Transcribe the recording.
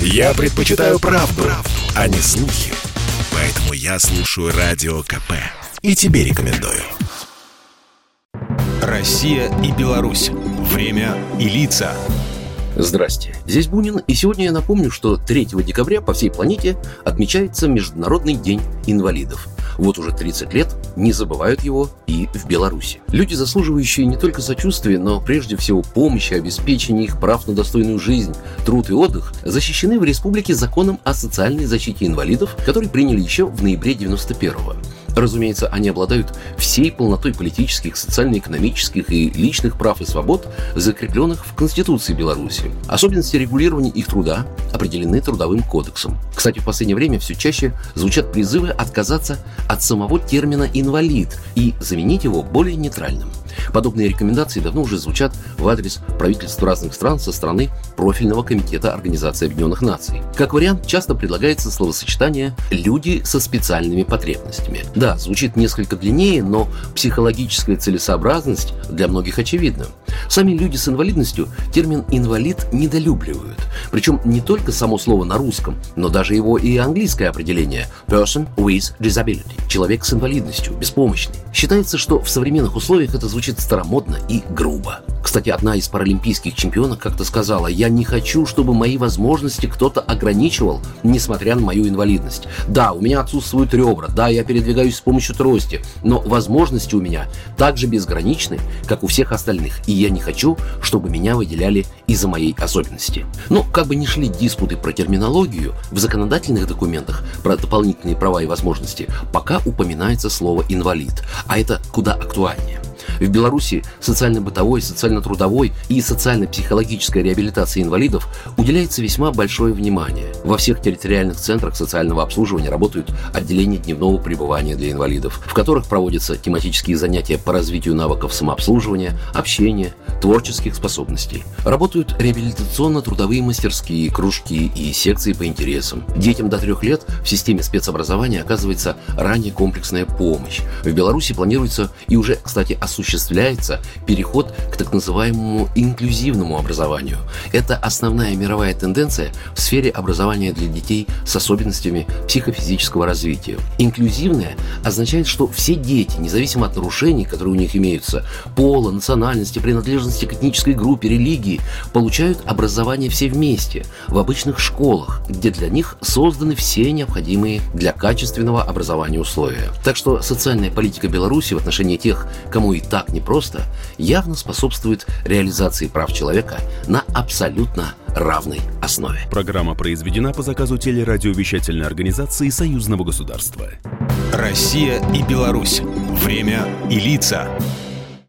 Я предпочитаю правду, правду, а не слухи. Поэтому я слушаю Радио КП. И тебе рекомендую. Россия и Беларусь. Время и лица. Здрасте, здесь Бунин, и сегодня я напомню, что 3 декабря по всей планете отмечается Международный день инвалидов. Вот уже 30 лет не забывают его и в Беларуси. Люди, заслуживающие не только сочувствия, но прежде всего помощи, обеспечения их прав на достойную жизнь, труд и отдых, защищены в республике законом о социальной защите инвалидов, который приняли еще в ноябре 91 -го. Разумеется, они обладают всей полнотой политических, социально-экономических и личных прав и свобод, закрепленных в Конституции Беларуси. Особенности регулирования их труда определены Трудовым кодексом. Кстати, в последнее время все чаще звучат призывы отказаться от самого термина «инвалид» и заменить его более нейтральным – Подобные рекомендации давно уже звучат в адрес правительств разных стран со стороны профильного комитета Организации Объединенных Наций. Как вариант, часто предлагается словосочетание «люди со специальными потребностями». Да, звучит несколько длиннее, но психологическая целесообразность для многих очевидна. Сами люди с инвалидностью термин «инвалид» недолюбливают. Причем не только само слово на русском, но даже его и английское определение «person with disability» – человек с инвалидностью, беспомощный. Считается, что в современных условиях это звучит старомодно и грубо. Кстати, одна из паралимпийских чемпионок как-то сказала, я не хочу, чтобы мои возможности кто-то ограничивал, несмотря на мою инвалидность. Да, у меня отсутствуют ребра, да, я передвигаюсь с помощью трости, но возможности у меня также безграничны, как у всех остальных, и я не хочу, чтобы меня выделяли из-за моей особенности. Но как бы ни шли диспуты про терминологию, в законодательных документах про дополнительные права и возможности пока упоминается слово «инвалид», а это куда актуальнее. В Беларуси социально-бытовой, социально-трудовой и социально-психологической реабилитации инвалидов уделяется весьма большое внимание. Во всех территориальных центрах социального обслуживания работают отделения дневного пребывания для инвалидов, в которых проводятся тематические занятия по развитию навыков самообслуживания, общения, творческих способностей. Работают реабилитационно-трудовые мастерские, кружки и секции по интересам. Детям до трех лет в системе спецобразования оказывается ранее комплексная помощь. В Беларуси планируется и уже, кстати, осуществляется переход к так называемому инклюзивному образованию. Это основная мировая тенденция в сфере образования для детей с особенностями психофизического развития. Инклюзивное означает, что все дети, независимо от нарушений, которые у них имеются, пола, национальности, принадлежности принадлежности к этнической группе, религии, получают образование все вместе, в обычных школах, где для них созданы все необходимые для качественного образования условия. Так что социальная политика Беларуси в отношении тех, кому и так непросто, явно способствует реализации прав человека на абсолютно равной основе. Программа произведена по заказу телерадиовещательной организации Союзного государства. Россия и Беларусь. Время и лица.